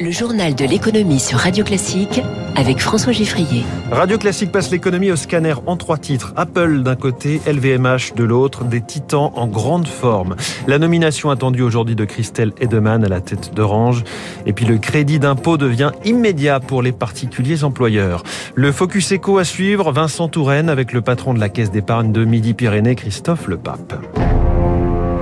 Le journal de l'économie sur Radio Classique avec François Giffrier. Radio Classique passe l'économie au scanner en trois titres. Apple d'un côté, LVMH de l'autre, des titans en grande forme. La nomination attendue aujourd'hui de Christelle Edeman à la tête d'Orange. Et puis le crédit d'impôt devient immédiat pour les particuliers employeurs. Le Focus Eco à suivre, Vincent Touraine avec le patron de la caisse d'épargne de Midi-Pyrénées, Christophe Lepape.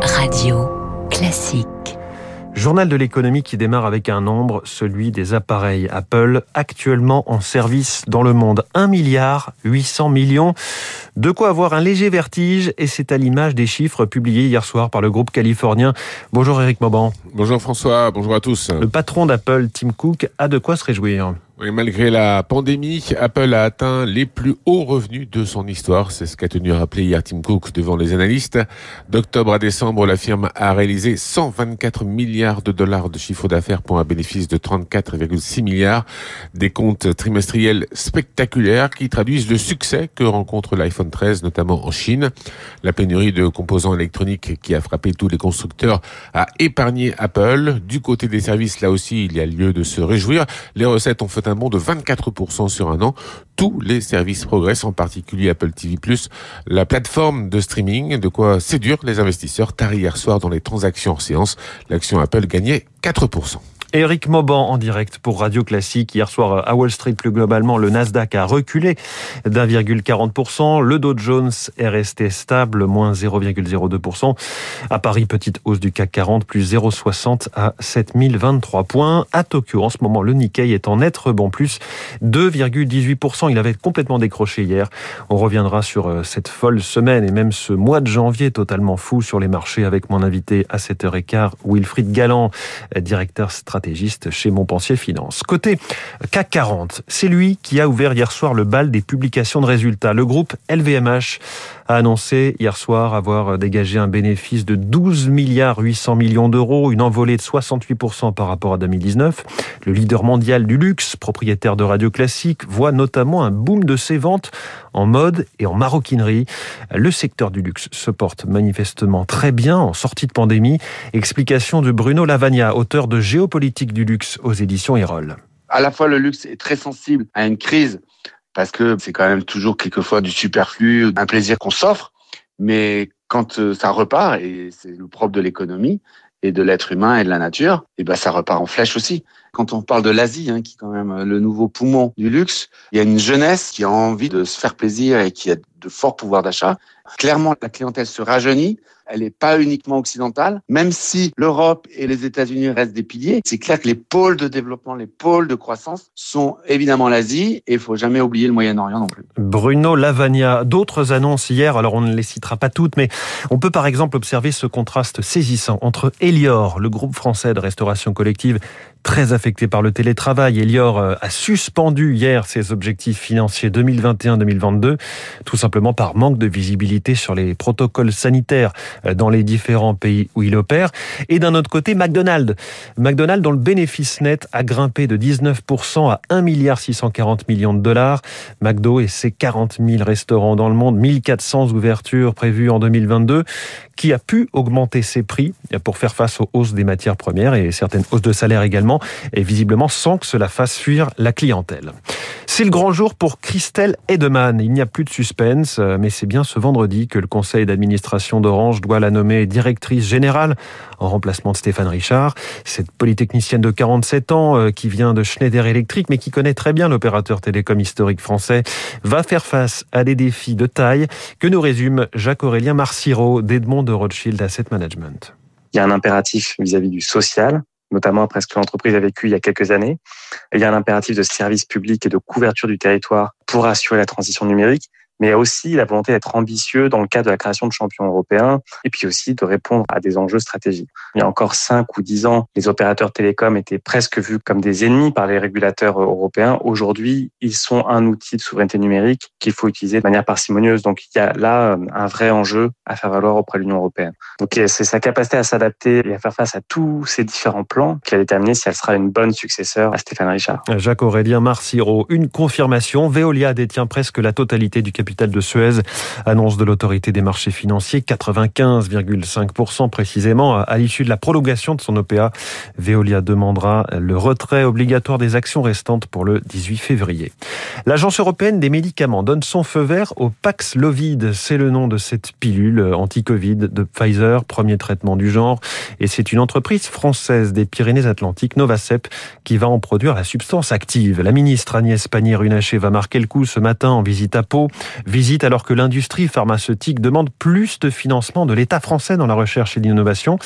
Radio Classique. Journal de l'économie qui démarre avec un nombre, celui des appareils Apple actuellement en service dans le monde. 1 milliard 800 millions. De quoi avoir un léger vertige et c'est à l'image des chiffres publiés hier soir par le groupe californien. Bonjour Eric Mauban. Bonjour François, bonjour à tous. Le patron d'Apple, Tim Cook, a de quoi se réjouir. Malgré la pandémie, Apple a atteint les plus hauts revenus de son histoire. C'est ce qu'a tenu à rappeler hier Tim Cook devant les analystes. D'octobre à décembre, la firme a réalisé 124 milliards de dollars de chiffre d'affaires pour un bénéfice de 34,6 milliards. Des comptes trimestriels spectaculaires qui traduisent le succès que rencontre l'iPhone 13, notamment en Chine. La pénurie de composants électroniques qui a frappé tous les constructeurs a épargné Apple. Du côté des services, là aussi, il y a lieu de se réjouir. Les recettes ont fait bond de 24% sur un an. Tous les services progressent, en particulier Apple TV+, la plateforme de streaming, de quoi séduire les investisseurs. Tard hier soir dans les transactions en séance, l'action Apple gagnait 4%. Eric Mauban en direct pour Radio Classique. Hier soir à Wall Street, plus globalement, le Nasdaq a reculé d'1,40%. Le Dow Jones est resté stable, moins 0,02%. À Paris, petite hausse du CAC 40, plus 0,60 à 7023 points. À Tokyo, en ce moment, le Nikkei est en net rebond, plus 2,18%. Il avait complètement décroché hier. On reviendra sur euh, cette folle semaine et même ce mois de janvier totalement fou sur les marchés avec mon invité à 7h15, Wilfried Galland, directeur stratégique stratégiste chez Montpensier Finance. Côté CAC 40, c'est lui qui a ouvert hier soir le bal des publications de résultats. Le groupe LVMH a annoncé hier soir avoir dégagé un bénéfice de 12 milliards 800 millions d'euros, une envolée de 68% par rapport à 2019. Le leader mondial du luxe, propriétaire de radio classique, voit notamment un boom de ses ventes en mode et en maroquinerie. Le secteur du luxe se porte manifestement très bien en sortie de pandémie. Explication de Bruno Lavagna, auteur de Géopolitique du luxe aux éditions Erol. À la fois, le luxe est très sensible à une crise parce que c'est quand même toujours quelquefois du superflu, un plaisir qu'on s'offre. Mais quand euh, ça repart, et c'est le propre de l'économie et de l'être humain et de la nature, et ben ça repart en flèche aussi. Quand on parle de l'Asie, hein, qui est quand même le nouveau poumon du luxe, il y a une jeunesse qui a envie de se faire plaisir et qui a de forts pouvoirs d'achat. Clairement, la clientèle se rajeunit. Elle n'est pas uniquement occidentale. Même si l'Europe et les États-Unis restent des piliers, c'est clair que les pôles de développement, les pôles de croissance sont évidemment l'Asie et il faut jamais oublier le Moyen-Orient non plus. Bruno Lavagna, d'autres annonces hier, alors on ne les citera pas toutes, mais on peut par exemple observer ce contraste saisissant entre Elior, le groupe français de restauration collective très affecté par le télétravail. Elior euh, a suspendu hier ses objectifs financiers 2021-2022, tout simplement par manque de visibilité sur les protocoles sanitaires dans les différents pays où il opère. Et d'un autre côté, McDonald's. McDonald's dont le bénéfice net a grimpé de 19% à 1 milliard 640 millions de dollars. McDo et ses 40 000 restaurants dans le monde, 1400 ouvertures prévues en 2022, qui a pu augmenter ses prix pour faire face aux hausses des matières premières et certaines hausses de salaire également, et visiblement sans que cela fasse fuir la clientèle. C'est le grand jour pour Christelle Edeman. Il n'y a plus de suspense, mais c'est bien ce vendredi que le conseil d'administration d'Orange doit la nommer directrice générale en remplacement de Stéphane Richard. Cette polytechnicienne de 47 ans euh, qui vient de Schneider Electric mais qui connaît très bien l'opérateur télécom historique français va faire face à des défis de taille que nous résume Jacques-Aurélien Marciro d'Edmond de Rothschild Asset Management. Il y a un impératif vis-à-vis du social, notamment après ce que l'entreprise a vécu il y a quelques années. Il y a un impératif de service public et de couverture du territoire pour assurer la transition numérique mais aussi la volonté d'être ambitieux dans le cadre de la création de champions européens et puis aussi de répondre à des enjeux stratégiques. Il y a encore cinq ou dix ans, les opérateurs télécoms étaient presque vus comme des ennemis par les régulateurs européens. Aujourd'hui, ils sont un outil de souveraineté numérique qu'il faut utiliser de manière parcimonieuse. Donc il y a là un vrai enjeu à faire valoir auprès de l'Union européenne. Donc c'est sa capacité à s'adapter et à faire face à tous ces différents plans qui a déterminé si elle sera une bonne successeur à Stéphane Richard. Jacques-Aurélien Marciro, une confirmation. Veolia détient presque la totalité du capital capital de Suez. Annonce de l'autorité des marchés financiers, 95,5% précisément à l'issue de la prolongation de son OPA. Veolia demandera le retrait obligatoire des actions restantes pour le 18 février. L'Agence européenne des médicaments donne son feu vert au Paxlovid. C'est le nom de cette pilule anti-Covid de Pfizer, premier traitement du genre. Et c'est une entreprise française des Pyrénées-Atlantiques, Novacep, qui va en produire la substance active. La ministre Agnès Pannier-Runacher va marquer le coup ce matin en visite à Pau. Visite alors que l'industrie pharmaceutique demande plus de financement de l'État français dans la recherche et l'innovation.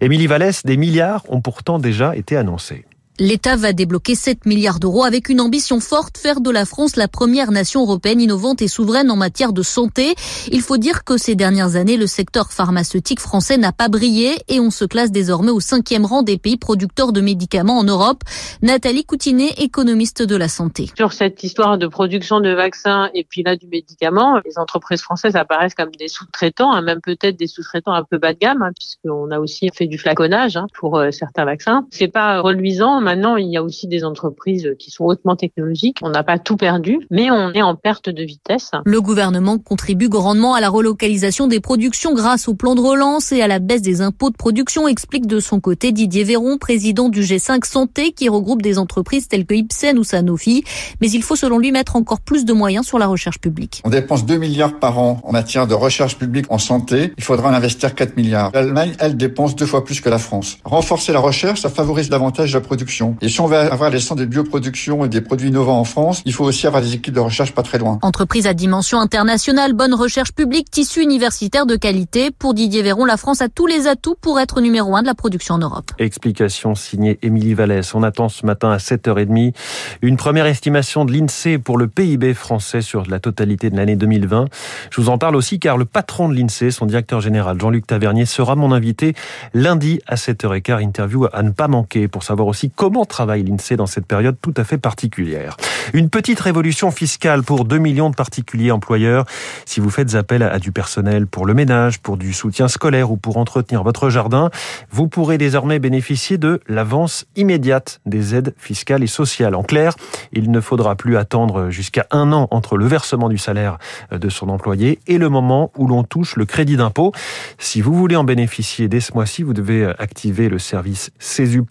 Émilie Vallès, des milliards ont pourtant déjà été annoncés. L'État va débloquer 7 milliards d'euros avec une ambition forte, faire de la France la première nation européenne innovante et souveraine en matière de santé. Il faut dire que ces dernières années, le secteur pharmaceutique français n'a pas brillé et on se classe désormais au cinquième rang des pays producteurs de médicaments en Europe. Nathalie Coutinet, économiste de la santé. Sur cette histoire de production de vaccins et puis là du médicament, les entreprises françaises apparaissent comme des sous-traitants, hein, même peut-être des sous-traitants un peu bas de gamme, hein, puisqu'on a aussi fait du flaconnage hein, pour euh, certains vaccins. C'est pas reluisant Maintenant, il y a aussi des entreprises qui sont hautement technologiques. On n'a pas tout perdu, mais on est en perte de vitesse. Le gouvernement contribue grandement à la relocalisation des productions grâce au plan de relance et à la baisse des impôts de production, explique de son côté Didier Véron, président du G5 Santé, qui regroupe des entreprises telles que Ipsen ou Sanofi. Mais il faut selon lui mettre encore plus de moyens sur la recherche publique. On dépense 2 milliards par an en matière de recherche publique en santé. Il faudra en investir 4 milliards. L'Allemagne, elle, dépense deux fois plus que la France. Renforcer la recherche, ça favorise davantage la production. Et si on veut avoir les centres de bioproduction et des produits innovants en France, il faut aussi avoir des équipes de recherche pas très loin. Entreprise à dimension internationale, bonne recherche publique, tissu universitaire de qualité. Pour Didier Véron, la France a tous les atouts pour être numéro un de la production en Europe. Explication signée Émilie Vallès. On attend ce matin à 7h30 une première estimation de l'INSEE pour le PIB français sur la totalité de l'année 2020. Je vous en parle aussi car le patron de l'INSEE, son directeur général Jean-Luc Tavernier, sera mon invité lundi à 7h15. Interview à ne pas manquer pour savoir aussi comment comment travaille l'INSEE dans cette période tout à fait particulière. Une petite révolution fiscale pour 2 millions de particuliers employeurs. Si vous faites appel à du personnel pour le ménage, pour du soutien scolaire ou pour entretenir votre jardin, vous pourrez désormais bénéficier de l'avance immédiate des aides fiscales et sociales. En clair, il ne faudra plus attendre jusqu'à un an entre le versement du salaire de son employé et le moment où l'on touche le crédit d'impôt. Si vous voulez en bénéficier dès ce mois-ci, vous devez activer le service CESU+,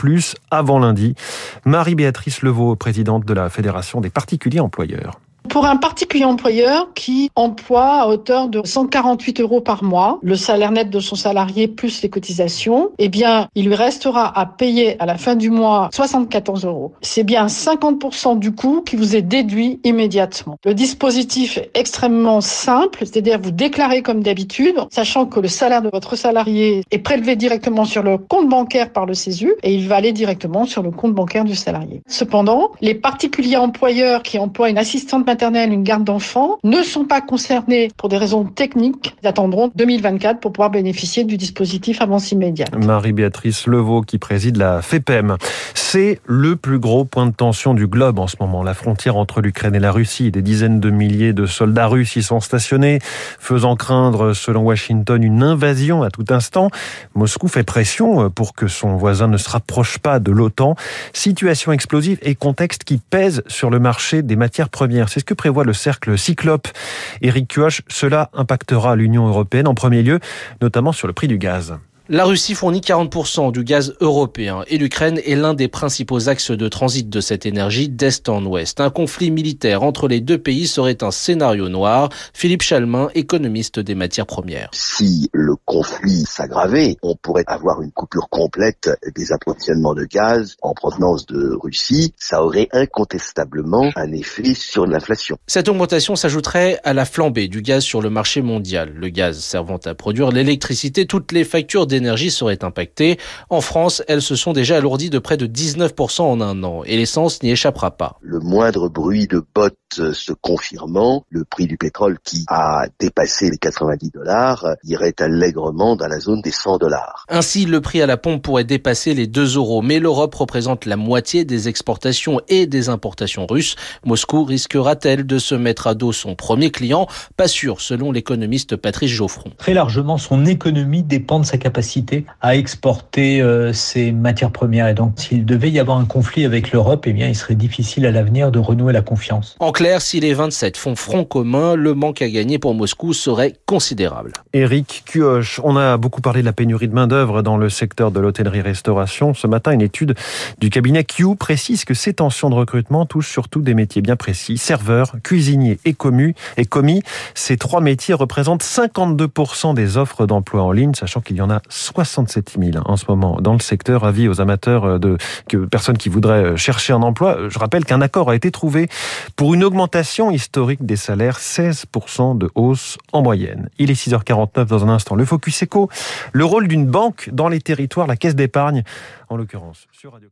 avant lundi Marie-Béatrice Levaux, présidente de la Fédération des particuliers employeurs. Pour un particulier employeur qui emploie à hauteur de 148 euros par mois, le salaire net de son salarié plus les cotisations, eh bien, il lui restera à payer à la fin du mois 74 euros. C'est bien 50% du coût qui vous est déduit immédiatement. Le dispositif est extrêmement simple, c'est-à-dire vous déclarez comme d'habitude, sachant que le salaire de votre salarié est prélevé directement sur le compte bancaire par le CESU et il va aller directement sur le compte bancaire du salarié. Cependant, les particuliers employeurs qui emploient une assistante maternelle, une garde d'enfants, ne sont pas concernés pour des raisons techniques. Ils attendront 2024 pour pouvoir bénéficier du dispositif avance immédiate. Marie-Béatrice Levaux qui préside la FEPEM. C'est le plus gros point de tension du globe en ce moment. La frontière entre l'Ukraine et la Russie. Des dizaines de milliers de soldats russes y sont stationnés, faisant craindre, selon Washington, une invasion à tout instant. Moscou fait pression pour que son voisin ne se rapproche pas de l'OTAN. Situation explosive et contexte qui pèse sur le marché des matières premières. C'est que prévoit le cercle Cyclope? Éric Cuoche, cela impactera l'Union européenne en premier lieu, notamment sur le prix du gaz. La Russie fournit 40% du gaz européen et l'Ukraine est l'un des principaux axes de transit de cette énergie d'est en ouest. Un conflit militaire entre les deux pays serait un scénario noir. Philippe Chalmin, économiste des matières premières. Si le conflit s'aggravait, on pourrait avoir une coupure complète des approvisionnements de gaz en provenance de Russie. Ça aurait incontestablement un effet sur l'inflation. Cette augmentation s'ajouterait à la flambée du gaz sur le marché mondial. Le gaz servant à produire l'électricité, toutes les factures d'énergie seraient impactées. En France, elles se sont déjà alourdies de près de 19% en un an et l'essence n'y échappera pas. Le moindre bruit de bottes se confirmant, le prix du pétrole qui a dépassé les 90 dollars irait allègrement dans la zone des 100 dollars. Ainsi, le prix à la pompe pourrait dépasser les 2 euros, mais l'Europe représente la moitié des exportations et des importations russes. Moscou risquera-t-elle de se mettre à dos son premier client? Pas sûr, selon l'économiste Patrice Geoffron. Très largement, son économie dépend de sa capacité capacité à exporter euh, ces matières premières. Et donc, s'il devait y avoir un conflit avec l'Europe, eh bien, il serait difficile à l'avenir de renouer la confiance. En clair, si les 27 font front commun, le manque à gagner pour Moscou serait considérable. Éric Cuoche, on a beaucoup parlé de la pénurie de main-d'œuvre dans le secteur de l'hôtellerie-restauration. Ce matin, une étude du cabinet Q précise que ces tensions de recrutement touchent surtout des métiers bien précis serveurs, cuisiniers et commis. Et commis ces trois métiers représentent 52% des offres d'emploi en ligne, sachant qu'il y en a 67 000 en ce moment dans le secteur. Avis aux amateurs de que personnes qui voudraient chercher un emploi. Je rappelle qu'un accord a été trouvé pour une augmentation historique des salaires, 16% de hausse en moyenne. Il est 6h49 dans un instant. Le Focus Eco, le rôle d'une banque dans les territoires, la caisse d'épargne en l'occurrence, sur Radio